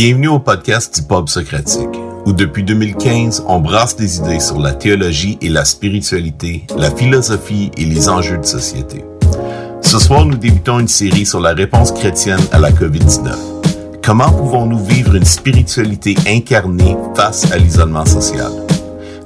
Bienvenue au podcast Pub Socratique, où depuis 2015, on brasse des idées sur la théologie et la spiritualité, la philosophie et les enjeux de société. Ce soir, nous débutons une série sur la réponse chrétienne à la COVID-19. Comment pouvons-nous vivre une spiritualité incarnée face à l'isolement social?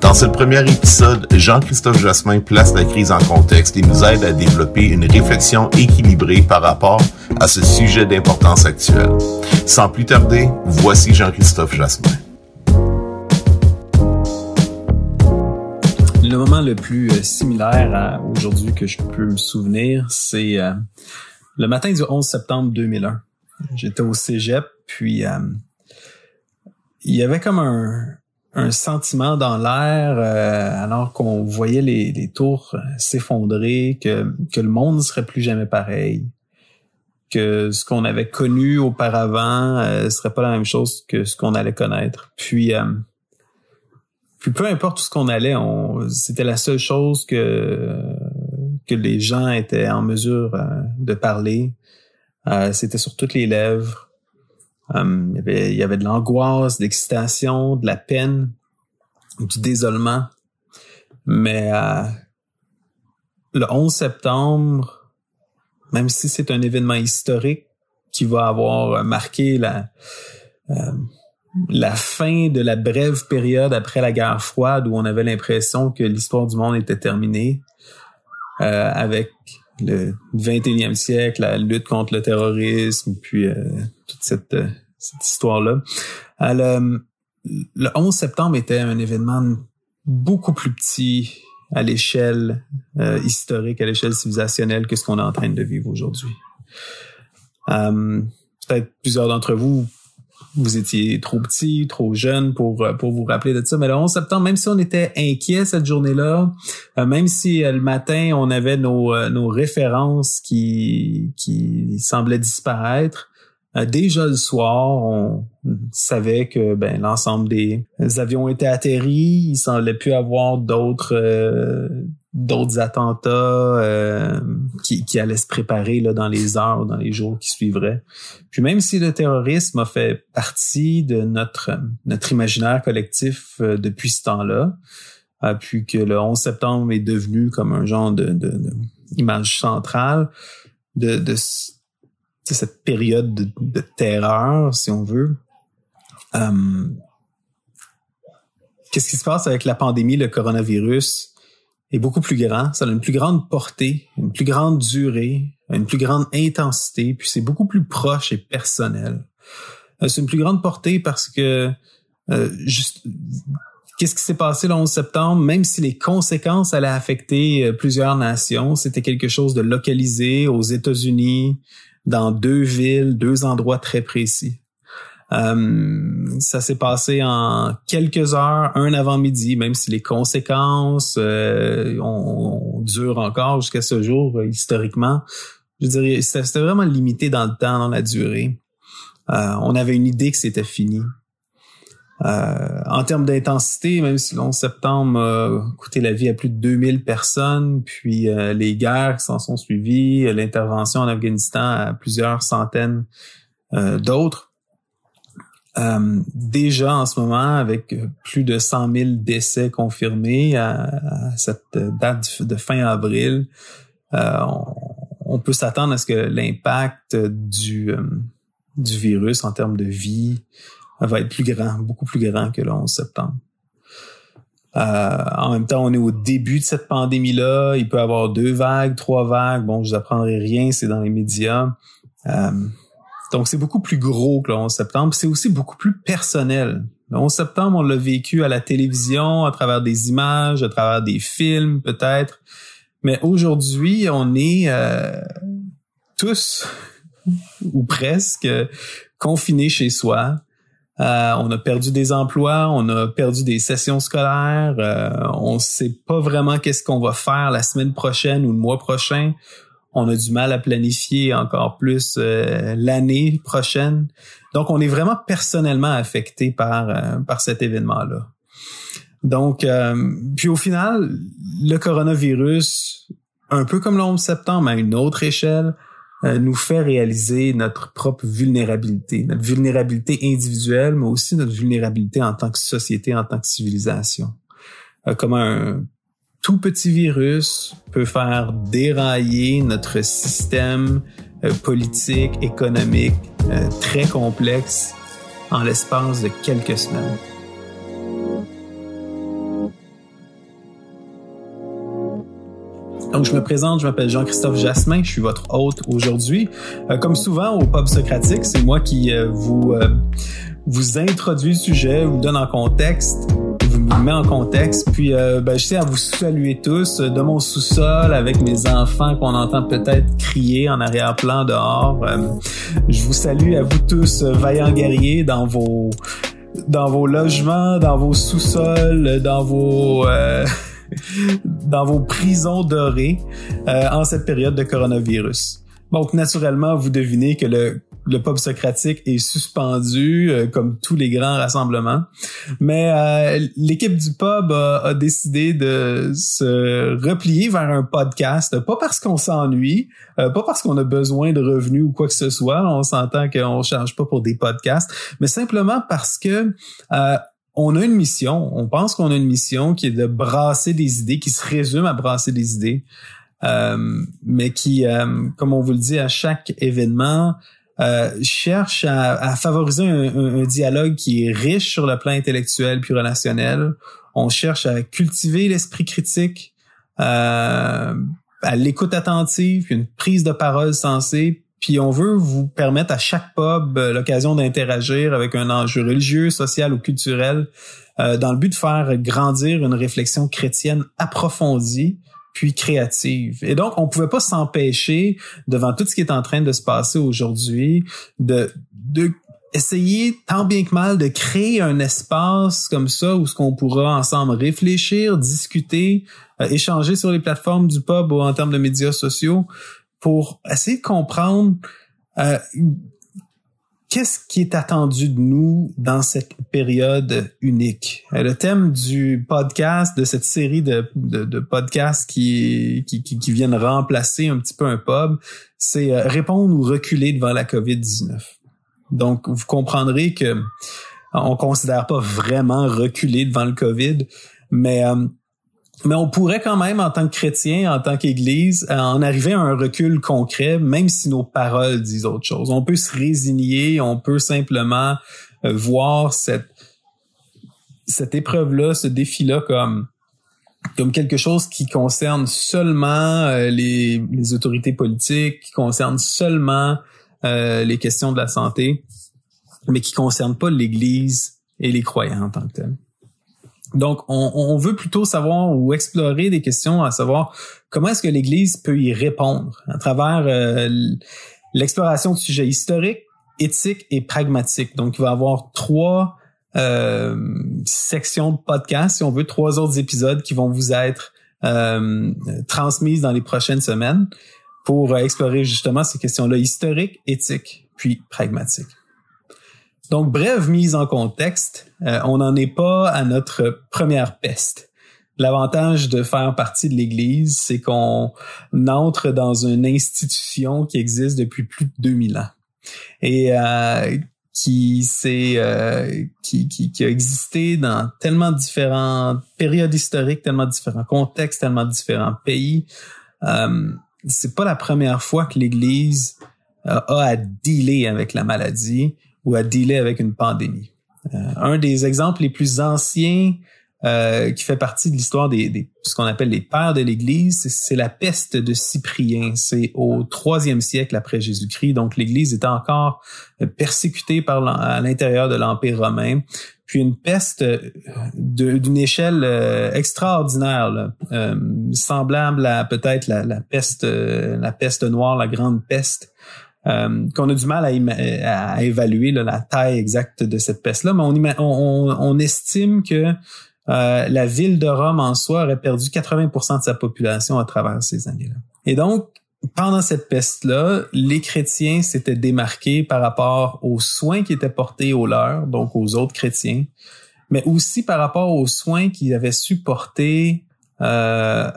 Dans ce premier épisode, Jean-Christophe Jasmin place la crise en contexte et nous aide à développer une réflexion équilibrée par rapport à ce sujet d'importance actuelle. Sans plus tarder, voici Jean-Christophe Jasmin. Le moment le plus euh, similaire à aujourd'hui que je peux me souvenir, c'est euh, le matin du 11 septembre 2001. J'étais au cégep, puis euh, il y avait comme un, un sentiment dans l'air euh, alors qu'on voyait les, les tours euh, s'effondrer, que, que le monde ne serait plus jamais pareil, que ce qu'on avait connu auparavant euh, serait pas la même chose que ce qu'on allait connaître. Puis, euh, puis peu importe où ce qu'on allait, on, c'était la seule chose que que les gens étaient en mesure de parler. c'était sur toutes les lèvres. Um, il, y avait, il y avait de l'angoisse, de l'excitation, de la peine, du désolement. Mais euh, le 11 septembre, même si c'est un événement historique qui va avoir marqué la, euh, la fin de la brève période après la guerre froide où on avait l'impression que l'histoire du monde était terminée, euh, avec le 21e siècle, la lutte contre le terrorisme, puis euh, toute cette, euh, cette histoire-là. Euh, le, le 11 septembre était un événement beaucoup plus petit à l'échelle euh, historique, à l'échelle civilisationnelle que ce qu'on est en train de vivre aujourd'hui. Euh, Peut-être plusieurs d'entre vous vous étiez trop petit, trop jeune pour euh, pour vous rappeler de ça. Mais le 11 septembre, même si on était inquiet cette journée-là, même si le matin on avait nos nos références qui qui semblaient disparaître, déjà le soir, on savait que ben l'ensemble des avions étaient atterris, il semblait plus avoir d'autres d'autres attentats euh, qui, qui allaient se préparer là, dans les heures, dans les jours qui suivraient. Puis même si le terrorisme a fait partie de notre, notre imaginaire collectif euh, depuis ce temps-là, euh, puis que le 11 septembre est devenu comme un genre de, de, de image centrale de, de, cette période de, terreur, si on veut. Euh, Qu'est-ce qui se passe avec la pandémie, le coronavirus? est beaucoup plus grand, ça a une plus grande portée, une plus grande durée, une plus grande intensité, puis c'est beaucoup plus proche et personnel. Euh, c'est une plus grande portée parce que euh, juste qu'est-ce qui s'est passé le 11 septembre, même si les conséquences allaient affecter euh, plusieurs nations, c'était quelque chose de localisé aux États-Unis, dans deux villes, deux endroits très précis. Euh, ça s'est passé en quelques heures, un avant-midi, même si les conséquences euh, durent encore jusqu'à ce jour euh, historiquement. Je dirais, c'était vraiment limité dans le temps, dans la durée. Euh, on avait une idée que c'était fini. Euh, en termes d'intensité, même si le 11 septembre a coûté la vie à plus de 2000 personnes, puis les guerres qui s'en sont suivies, l'intervention en Afghanistan à plusieurs centaines d'autres, euh, déjà en ce moment, avec plus de 100 000 décès confirmés à, cette date de fin avril, euh, on, peut s'attendre à ce que l'impact du, euh, du virus en termes de vie va être plus grand, beaucoup plus grand que le 11 septembre. en même temps, on est au début de cette pandémie-là. Il peut y avoir deux vagues, trois vagues. Bon, je vous apprendrai rien, c'est dans les médias. Donc, c'est beaucoup plus gros que le 11 septembre. C'est aussi beaucoup plus personnel. Le 11 septembre, on l'a vécu à la télévision, à travers des images, à travers des films, peut-être. Mais aujourd'hui, on est euh, tous, ou presque, confinés chez soi. Euh, on a perdu des emplois, on a perdu des sessions scolaires, euh, on sait pas vraiment qu'est-ce qu'on va faire la semaine prochaine ou le mois prochain on a du mal à planifier encore plus euh, l'année prochaine. Donc, on est vraiment personnellement affecté par, par cet événement-là. Donc, puis au final, le coronavirus, un peu comme le 11 septembre, à une autre échelle, nous fait réaliser notre propre vulnérabilité, notre vulnérabilité individuelle, mais aussi notre vulnérabilité en tant que société, en tant que civilisation. Euh, comment un tout petit virus peut faire dérailler notre système euh, politique, économique très complexe en l'espace de quelques semaines. Donc, je me présente, je m'appelle Jean-Christophe Jasmin, je suis votre hôte aujourd'hui. Euh, comme souvent au Pub Socratique, c'est moi qui euh, vous, euh, vous introduis le sujet, vous donne en contexte, vous me met en contexte. Puis, ben, je à vous saluer tous de mon sous-sol avec mes enfants qu'on entend peut-être crier en arrière-plan dehors. je vous salue à vous tous, vaillants guerriers, dans vos dans vos logements, dans vos sous-sols, dans vos dans vos prisons dorées euh, en cette période de coronavirus. Donc, naturellement, vous devinez que le, le pub socratique est suspendu, euh, comme tous les grands rassemblements. Mais euh, l'équipe du pub a, décidé de se replier vers un podcast, pas parce qu'on s'ennuie, pas parce qu'on a besoin de revenus ou quoi que ce soit. On s'entend qu'on ne charge pas pour des podcasts, mais simplement parce que on a une mission, on pense qu'on a une mission qui est de brasser des idées, qui se résume à brasser des idées, euh, mais qui, euh, comme on vous le dit à chaque événement, euh, cherche à, favoriser un, dialogue qui est riche sur le plan intellectuel puis relationnel. On cherche à cultiver l'esprit critique, à l'écoute attentive, une prise de parole sensée, puis on veut vous permettre à chaque pub euh, l'occasion d'interagir avec un enjeu religieux, social ou culturel euh, dans le but de faire grandir une réflexion chrétienne approfondie puis créative. Et donc, on pouvait pas s'empêcher, devant tout ce qui est en train de se passer aujourd'hui, de, de essayer tant bien que mal de créer un espace comme ça où ce qu'on pourra ensemble réfléchir, discuter, euh, échanger sur les plateformes du pub ou en termes de médias sociaux pour essayer de comprendre euh, qu'est-ce qui est attendu de nous dans cette période unique? Euh, le thème du podcast, de cette série de, de, podcasts qui, qui, viennent remplacer un petit peu un pub, c'est euh, répondre ou reculer devant la COVID-19. Donc, vous comprendrez que on considère pas vraiment reculer devant le COVID, mais mais on pourrait quand même, en tant que chrétien, en tant qu'Église, euh, en arriver à un recul concret, même si nos paroles disent autre chose. On peut se résigner, on peut simplement euh, voir cette cette épreuve-là, ce défi-là comme comme quelque chose qui concerne seulement euh, les, les, autorités politiques, qui concerne seulement les questions de la santé, mais qui concerne pas l'Église et les croyants en tant que tels. Donc, on, veut plutôt savoir ou explorer des questions à savoir comment est-ce que l'Église peut y répondre à travers euh, l'exploration de sujets historiques, éthiques et pragmatiques. Donc, il va y avoir trois euh, sections de podcast, si on veut, trois autres épisodes qui vont vous être euh, transmises dans les prochaines semaines pour explorer justement ces questions-là historiques, éthiques, puis pragmatiques. Donc, brève mise en contexte, euh, on n'en est pas à notre première peste. L'avantage de faire partie de l'Église, c'est qu'on entre dans une institution qui existe depuis plus de 2000 ans et euh, qui, euh, qui, qui, qui, a existé dans tellement différentes périodes historiques, tellement différents contextes, tellement différents pays. Euh, c'est pas la première fois que l'Église a à dealer avec la maladie ou à dealer avec une pandémie. Euh, un des exemples les plus anciens euh, qui fait partie de l'histoire des, des, ce qu'on appelle les pères de l'Église, c'est la peste de Cyprien. C'est au troisième siècle après Jésus-Christ. Donc l'Église était encore persécutée par à l'intérieur de l'Empire romain. Puis une peste euh, d'une échelle extraordinaire, semblable à peut-être la, peste, la peste noire, la grande peste euh, qu'on a du mal à, évaluer la taille exacte de cette peste-là, mais on, estime que euh, la ville de Rome en soi aurait perdu 80% de sa population à travers ces années-là. Et donc, pendant cette peste-là, les chrétiens s'étaient démarqués par rapport aux soins qui étaient portés aux leurs, donc aux autres chrétiens, mais aussi par rapport aux soins qu'ils avaient su porter euh,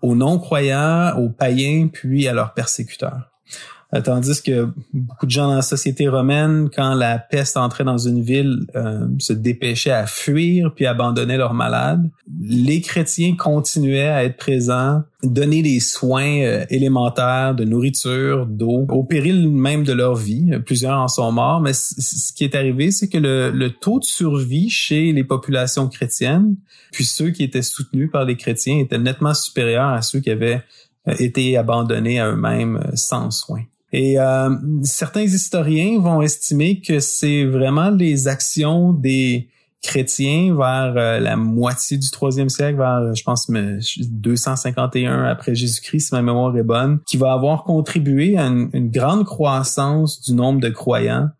aux non-croyants, aux païens, puis à leurs persécuteurs. Euh, tandis que beaucoup de gens dans la société romaine, quand la peste entrait dans une ville, euh, se dépêchaient à fuir puis abandonnaient leurs malades. Les chrétiens continuaient à être présents, donner des soins euh, élémentaires de nourriture, d'eau, au péril même de leur vie. Plusieurs en sont morts, mais ce qui est arrivé, c'est que le, le taux de survie chez les populations chrétiennes, puis ceux qui étaient soutenus par les chrétiens, était nettement supérieur à ceux qui avaient été abandonnés à eux-mêmes sans soins. Et euh, certains historiens vont estimer que c'est vraiment les actions des chrétiens vers euh, la moitié du troisième siècle, vers, je pense, 251 après Jésus-Christ, ma mémoire est bonne, qui va avoir contribué à une, grande croissance du nombre de croyants,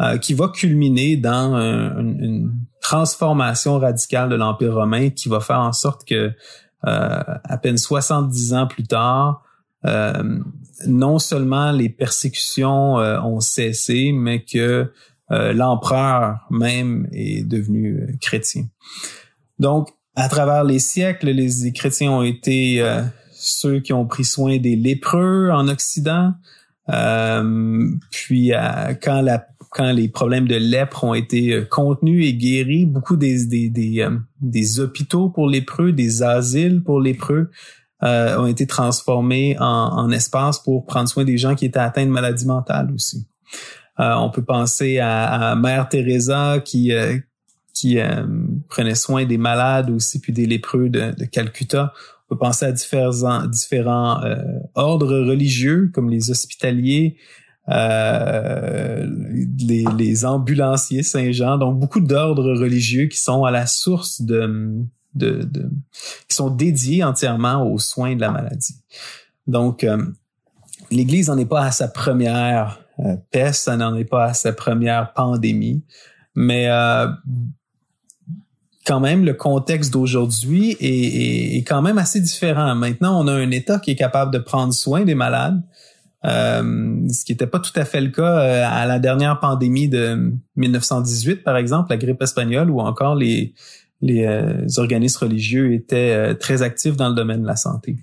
euh, qui va culminer dans une transformation radicale de l'Empire romain, qui va faire en sorte que à peine 70 ans plus tard, euh, non seulement les persécutions euh, ont cessé, mais que euh, l'empereur même est devenu chrétien. Donc, à travers les siècles, les, chrétiens ont été ceux qui ont pris soin des lépreux en Occident. puis quand les problèmes de lèpre ont été contenus et guéris, beaucoup des, des hôpitaux pour lépreux, des asiles pour lépreux euh, ont été transformés en, en espace pour prendre soin des gens qui étaient atteints de maladies mentales aussi. Euh, on peut penser à, Mère Teresa qui euh, qui prenait soin des malades aussi puis des lépreux de, de Calcutta. On peut penser à différents différents ordres religieux comme les hospitaliers, euh, les, les, ambulanciers Saint-Jean, donc beaucoup d'ordres religieux qui sont à la source de, de, qui sont dédiés entièrement aux soins de la maladie. Donc, euh, l'Église n'en est pas à sa première euh, peste, ça n'en est pas à sa première pandémie, mais euh, quand même, le contexte d'aujourd'hui est, est, quand même assez différent. Maintenant, on a un État qui est capable de prendre soin des malades, ce qui n'était pas tout à fait le cas à la dernière pandémie de 1918, par exemple, la grippe espagnole, ou encore les, les euh, organismes religieux étaient euh, très actifs dans le domaine de la santé.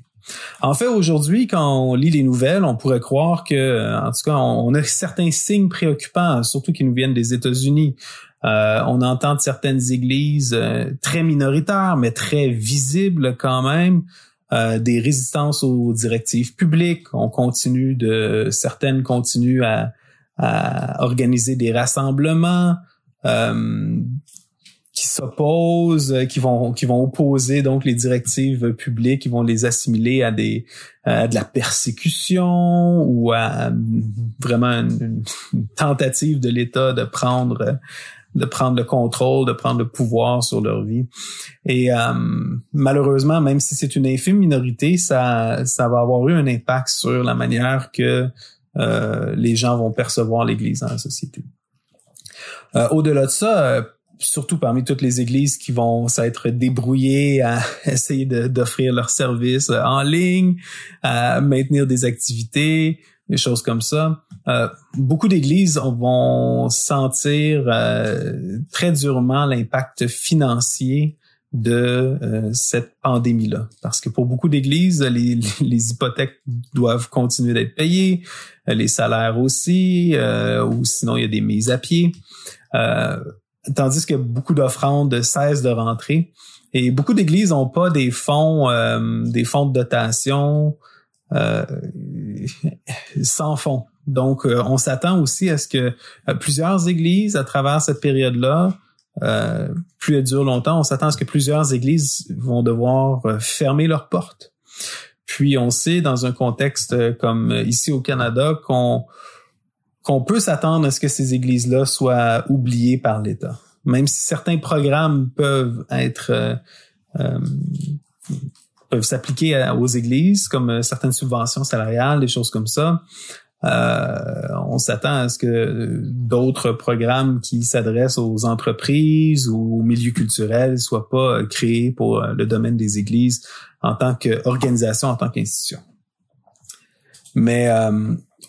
En fait, aujourd'hui, quand on lit les nouvelles, on pourrait croire que, euh, en tout cas, on, a certains signes préoccupants, surtout qui nous viennent des États-Unis. on entend certaines églises très minoritaires, mais très visibles quand même, des résistances aux directives publiques. On continue de, certaines continuent à, à organiser des rassemblements. Euh, qui s'opposent, euh, qui vont qui vont opposer donc les directives publiques, qui vont les assimiler à des à de la persécution ou à vraiment une, tentative de l'État de prendre de prendre le contrôle, de prendre le pouvoir sur leur vie. Et euh, malheureusement, même si c'est une infime minorité, ça ça va avoir eu un impact sur la manière que euh, les gens vont percevoir l'Église dans la société. Au-delà de ça, surtout parmi toutes les églises qui vont s'être débrouillées à essayer d'offrir leurs services euh, en ligne, à maintenir des activités, des choses comme ça. Euh, beaucoup d'églises vont sentir euh, très durement l'impact financier de cette pandémie-là. Parce que pour beaucoup d'églises, les, les, hypothèques doivent continuer d'être payées, les salaires aussi, ou sinon il y a des mises à pied tandis que beaucoup d'offrandes cessent de rentrer. Et beaucoup d'églises n'ont pas des fonds, euh, des fonds de dotation euh, sans fonds. Donc, euh, on s'attend aussi à ce que plusieurs églises, à travers cette période-là, plus elle dure longtemps, on s'attend à ce que plusieurs églises vont devoir fermer leurs portes. Puis, on sait, dans un contexte comme ici au Canada, qu'on qu'on peut s'attendre à ce que ces églises-là soient oubliées par l'État. Même si certains programmes peuvent être euh, euh, peuvent s'appliquer aux églises, comme euh, certaines subventions salariales, des choses comme ça. on s'attend à ce que d'autres programmes qui s'adressent aux entreprises ou aux milieux culturels soient pas créés pour le domaine des églises en tant qu'organisation, en tant qu'institution. Mais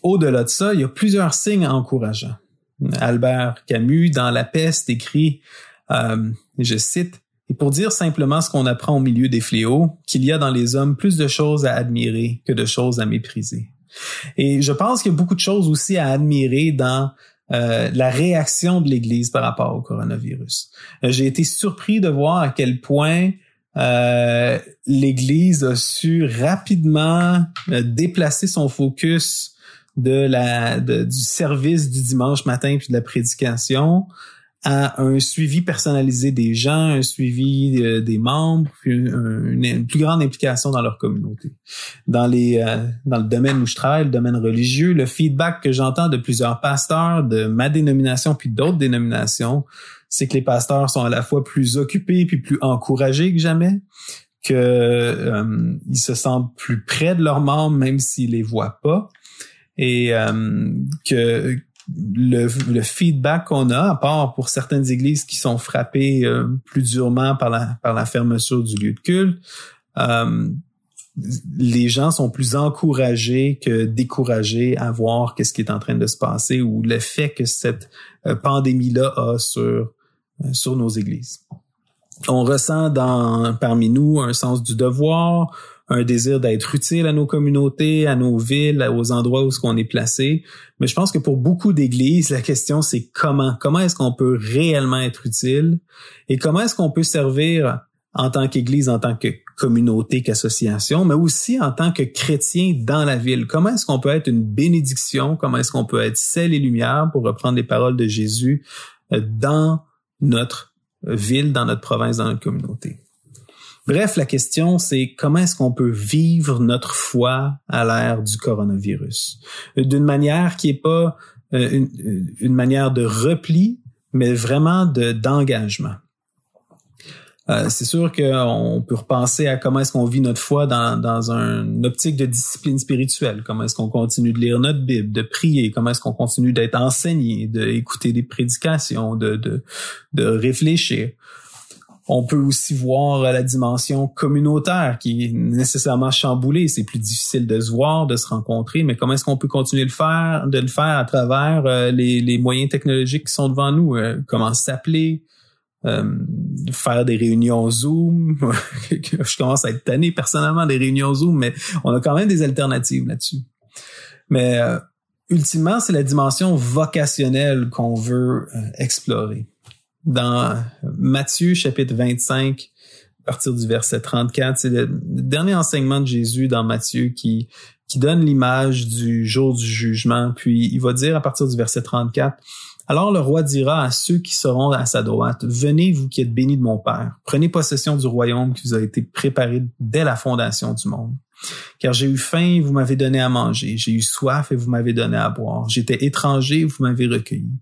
au-delà de ça, il y a plusieurs signes encourageants. Albert Camus, dans La peste, écrit, euh, je cite, et pour dire simplement ce qu'on apprend au milieu des fléaux, qu'il y a dans les hommes plus de choses à admirer que de choses à mépriser. Et je pense qu'il y a beaucoup de choses aussi à admirer dans euh, la réaction de l'Église par rapport au coronavirus. Euh, j'ai été surpris de voir à quel point euh, l'Église a su rapidement déplacer son focus de la du service du dimanche matin puis de la prédication à un suivi personnalisé des gens, un suivi euh, des membres, puis une, plus grande implication dans leur communauté. Dans les euh, dans le domaine où je travaille, le domaine religieux, le feedback que j'entends de plusieurs pasteurs de ma dénomination puis d'autres dénominations, c'est que les pasteurs sont à la fois plus occupés puis plus encouragés que jamais, que euh, ils se sentent plus près de leurs membres même s'ils les voient pas et que le, feedback qu'on a, à part pour certaines églises qui sont frappées euh, plus durement par la, par la fermeture du lieu de culte, euh, les gens sont plus encouragés que découragés à voir qu'est-ce qui est en train de se passer ou l'effet que cette euh, pandémie-là a sur, sur nos églises. On ressent dans, parmi nous un sens du devoir, un désir d'être utile à nos communautés, à nos villes, aux endroits où ce qu'on est placé. Mais je pense que pour beaucoup d'églises, la question c'est comment? Comment est-ce qu'on peut réellement être utile? Et comment est-ce qu'on peut servir en tant qu'église, en tant que communauté, qu'association, mais aussi en tant que chrétien dans la ville? Comment est-ce qu'on peut être une bénédiction? Comment est-ce qu'on peut être sel et lumière, pour reprendre les paroles de Jésus, euh, dans notre ville, dans notre province, dans notre communauté? Bref, la question, c'est comment est-ce qu'on peut vivre notre foi à l'ère du coronavirus? D'une manière qui est pas euh, une, manière de repli, mais vraiment de d'engagement. Euh, c'est sûr qu'on peut repenser à comment est-ce qu'on vit notre foi dans, dans une optique de discipline spirituelle. Comment est-ce qu'on continue de lire notre Bible, de prier, comment est-ce qu'on continue d'être enseigné, d'écouter des prédications, de réfléchir? On peut aussi voir la dimension communautaire qui est nécessairement chamboulée. C'est plus difficile de se voir, de se rencontrer, mais comment est-ce qu'on peut continuer de le faire, de le faire à travers euh, les, moyens technologiques qui sont devant nous? Euh, comment s'appeler? Euh, faire des réunions Zoom? Je commence à être tanné personnellement des réunions Zoom, mais on a quand même des alternatives là-dessus. Mais ultimement, c'est la dimension vocationnelle qu'on veut explorer dans Matthieu chapitre 25, à partir du verset 34, c'est le dernier enseignement de Jésus dans Matthieu qui, qui donne l'image du jour du jugement. Puis il va dire à partir du verset 34, alors le roi dira à ceux qui seront à sa droite, Venez, vous qui êtes bénis de mon Père, prenez possession du royaume qui vous a été préparé dès la fondation du monde. Car j'ai eu faim et vous m'avez donné à manger, j'ai eu soif et vous m'avez donné à boire, j'étais étranger et vous m'avez recueilli,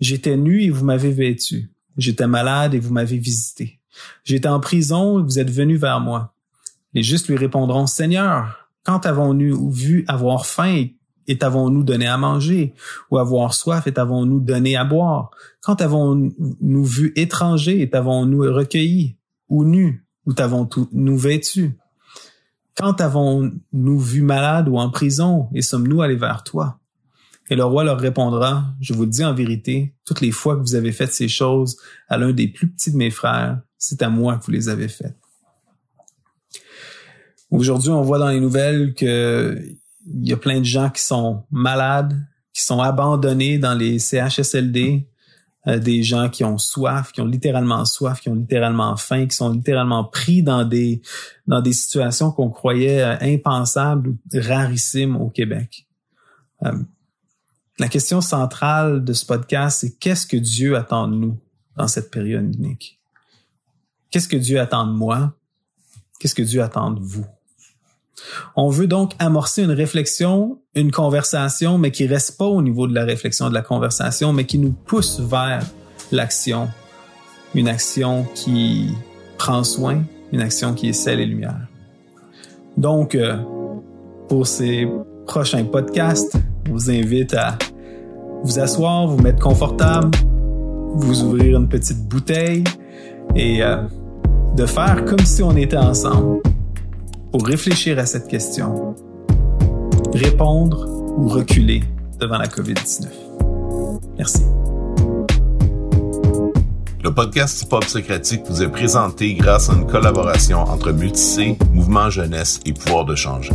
j'étais nu et vous m'avez vêtu, J'étais malade et vous m'avez visité. J'étais en prison et vous êtes venu vers moi. Les justes lui répondront, Seigneur, quand avons-nous vu avoir faim et t'avons-nous donné à manger, ou avoir soif et t'avons-nous donné à boire? Quand avons-nous vu étranger et t'avons-nous recueilli, ou nu, ou t'avons-nous vêtu? Quand avons-nous vu malade ou en prison et sommes-nous allés vers toi? Et le roi leur répondra, je vous le dis en vérité, toutes les fois que vous avez fait ces choses à l'un des plus petits de mes frères, c'est à moi que vous les avez faites. Aujourd'hui, on voit dans les nouvelles qu'il y a plein de gens qui sont malades, qui sont abandonnés dans les CHSLD, euh, des gens qui ont soif, qui ont littéralement soif, qui ont littéralement faim, qui sont littéralement pris dans des dans des situations qu'on croyait euh, impensables ou rarissimes au Québec. Euh, la question centrale de ce podcast, c'est qu'est-ce que Dieu attend de nous dans cette période unique? Qu'est-ce que Dieu attend de moi? Qu'est-ce que Dieu attend de vous? On veut donc amorcer une réflexion, une conversation, mais qui reste pas au niveau de la réflexion, de la conversation, mais qui nous pousse vers l'action. Une action qui prend soin, une action qui est celle et lumière. Donc, euh, pour ces prochains podcasts, je vous invite à vous asseoir, vous mettre confortable, vous ouvrir une petite bouteille et euh, de faire comme si on était ensemble pour réfléchir à cette question. Répondre ou reculer devant la COVID-19. Merci. Le podcast Pop Socratique vous est présenté grâce à une collaboration entre Multicé, Mouvement Jeunesse et Pouvoir de changer.